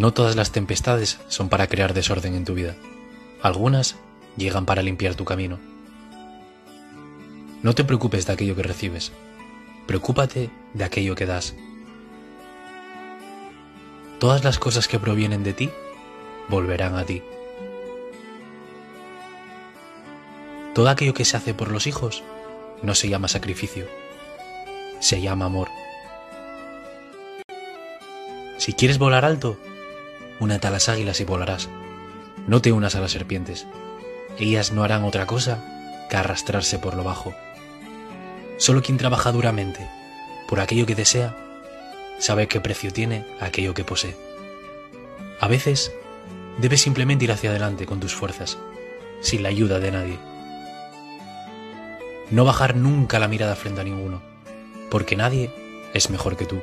No todas las tempestades son para crear desorden en tu vida. Algunas llegan para limpiar tu camino. No te preocupes de aquello que recibes, preocúpate de aquello que das. Todas las cosas que provienen de ti volverán a ti. Todo aquello que se hace por los hijos no se llama sacrificio, se llama amor. Si quieres volar alto, únete a las águilas y volarás. No te unas a las serpientes. Ellas no harán otra cosa que arrastrarse por lo bajo. Solo quien trabaja duramente por aquello que desea, sabe qué precio tiene aquello que posee. A veces, debes simplemente ir hacia adelante con tus fuerzas, sin la ayuda de nadie. No bajar nunca la mirada frente a ninguno, porque nadie es mejor que tú.